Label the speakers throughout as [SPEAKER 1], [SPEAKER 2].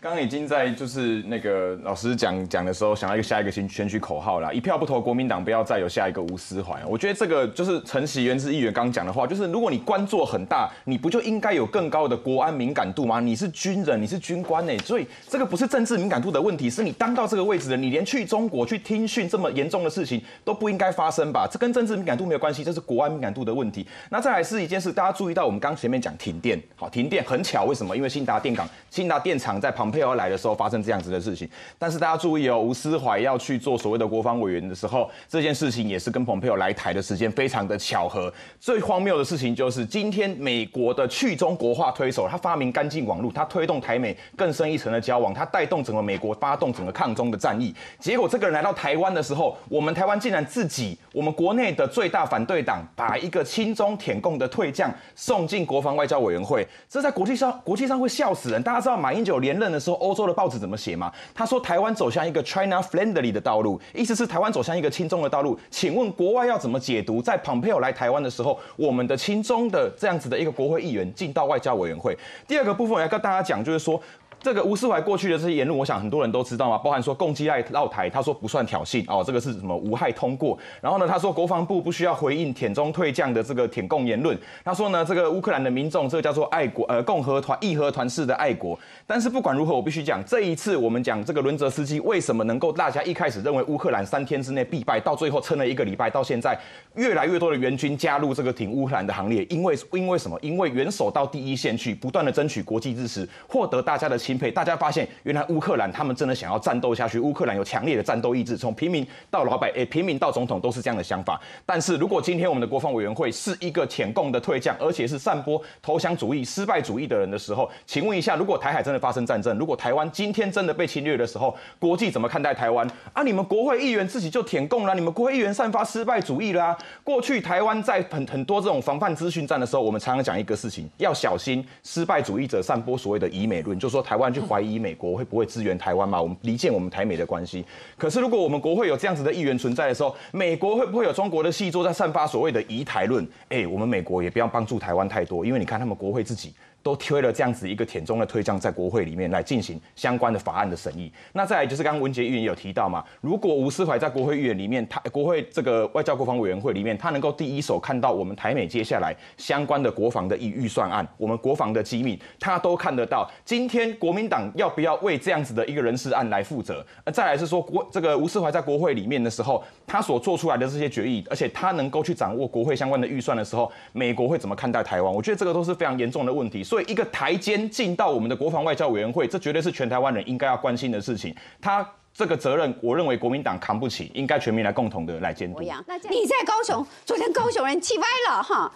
[SPEAKER 1] 刚刚已经在就是那个老师讲讲的时候，想到一个下一个选选举口号啦，一票不投国民党，不要再有下一个吴思怀。我觉得这个就是陈锡元之议员刚讲的话，就是如果你官做很大，你不就应该有更高的国安敏感度吗？你是军人，你是军官呢，所以这个不是政治敏感度的问题，是你当到这个位置的，你连去中国去听训这么严重的事情都不应该发生吧？这跟政治敏感度没有关系，这是国安敏感度的问题。那再来是一件事，大家注意到我们刚前面讲停电，好，停电很巧，为什么？因为兴达电厂，兴达电厂在旁庞佩奥来的时候发。生这样子的事情，但是大家注意哦，吴思怀要去做所谓的国防委员的时候，这件事情也是跟蓬佩奥来台的时间非常的巧合。最荒谬的事情就是，今天美国的去中国化推手，他发明干净网络，他推动台美更深一层的交往，他带动整个美国发动整个抗中的战役。结果这个人来到台湾的时候，我们台湾竟然自己，我们国内的最大反对党，把一个亲中舔共的退将送进国防外交委员会，这在国际上国际上会笑死人。大家知道马英九连任的说，欧洲的报纸。怎么写嘛？他说台湾走向一个 China friendly 的道路，意思是台湾走向一个亲中的道路。请问国外要怎么解读？在 Pompeo 来台湾的时候，我们的亲中的这样子的一个国会议员进到外交委员会。第二个部分我要跟大家讲，就是说。这个吴斯怀过去的这些言论，我想很多人都知道嘛，包含说共机赖绕台，他说不算挑衅哦，这个是什么无害通过。然后呢，他说国防部不需要回应舔中退将的这个舔共言论。他说呢，这个乌克兰的民众，这个叫做爱国呃共和团义和团式的爱国。但是不管如何，我必须讲，这一次我们讲这个伦泽斯基为什么能够大家一开始认为乌克兰三天之内必败，到最后撑了一个礼拜，到现在越来越多的援军加入这个挺乌克兰的行列，因为因为什么？因为元首到第一线去，不断的争取国际支持，获得大家的钦佩，大家发现。原来乌克兰他们真的想要战斗下去，乌克兰有强烈的战斗意志，从平民到老百，诶，平民到总统都是这样的想法。但是如果今天我们的国防委员会是一个舔共的退将，而且是散播投降主义、失败主义的人的时候，请问一下，如果台海真的发生战争，如果台湾今天真的被侵略的时候，国际怎么看待台湾？啊，你们国会议员自己就舔共了，你们国会议员散发失败主义啦。过去台湾在很很多这种防范资讯战的时候，我们常常讲一个事情，要小心失败主义者散播所谓的以美论，就说台湾去怀疑美国会不会支援台湾嘛？我们离间我们台美的关系。可是如果我们国会有这样子的议员存在的时候，美国会不会有中国的细作在散发所谓的疑台论？哎，我们美国也不要帮助台湾太多，因为你看他们国会自己。都推了这样子一个舔中的退将，在国会里面来进行相关的法案的审议。那再来就是刚刚文杰议员也有提到嘛，如果吴思怀在国会议员里面，他国会这个外交国防委员会里面，他能够第一手看到我们台美接下来相关的国防的预预算案，我们国防的机密，他都看得到。今天国民党要不要为这样子的一个人事案来负责？呃，再来是说国这个吴思怀在国会里面的时候，他所做出来的这些决议，而且他能够去掌握国会相关的预算的时候，美国会怎么看待台湾？我觉得这个都是非常严重的问题。所以一个台监进到我们的国防外交委员会，这绝对是全台湾人应该要关心的事情。他这个责任，我认为国民党扛不起，应该全民来共同的来监督。
[SPEAKER 2] 那你在高雄，昨天高雄人气歪了哈，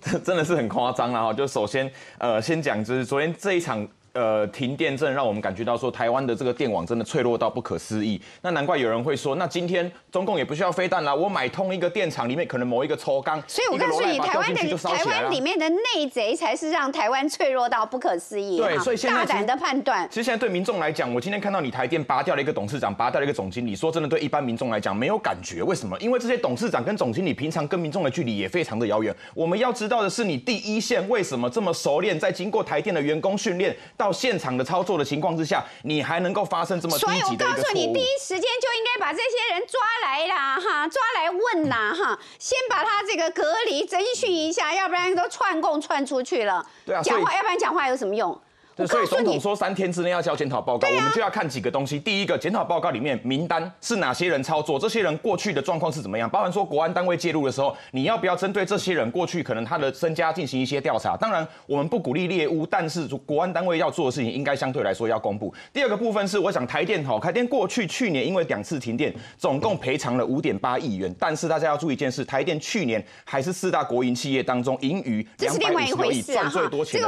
[SPEAKER 1] 这 真的是很夸张了哈。就首先，呃，先讲就是昨天这一场。呃，停电真的让我们感觉到说，台湾的这个电网真的脆弱到不可思议。那难怪有人会说，那今天中共也不需要飞弹啦，我买通一个电厂里面可能某一个抽钢，
[SPEAKER 2] 所以我告诉你，台湾的台湾里面的内贼才是让台湾脆弱到不可思议。
[SPEAKER 1] 对，所以现在
[SPEAKER 2] 大胆的判断。
[SPEAKER 1] 其实现在对民众来讲，我今天看到你台电拔掉了一个董事长，拔掉了一个总经理，说真的，对一般民众来讲没有感觉。为什么？因为这些董事长跟总经理平常跟民众的距离也非常的遥远。我们要知道的是，你第一线为什么这么熟练？在经过台电的员工训练到现场的操。作的情况之下，你还能够发生这么低级的？所以我告诉你，
[SPEAKER 2] 第一时间就应该把这些人抓来啦，哈，抓来问呐，哈，先把他这个隔离侦讯一下，要不然都串供串出去了。
[SPEAKER 1] 对啊，
[SPEAKER 2] 讲话要不然讲话有什么用？
[SPEAKER 1] 所以总统说三天之内要交检讨报告，我们就要看几个东西。第一个，检讨报告里面名单是哪些人操作，这些人过去的状况是怎么样？包含说国安单位介入的时候，你要不要针对这些人过去可能他的身家进行一些调查？当然，我们不鼓励猎巫，但是国安单位要做的事情应该相对来说要公布。第二个部分是，我想台电好，台电过去去年因为两次停电，总共赔偿了五点八亿元。但是大家要注意一件事，台电去年还是四大国营企业当中盈余两百五十亿，赚最多钱的。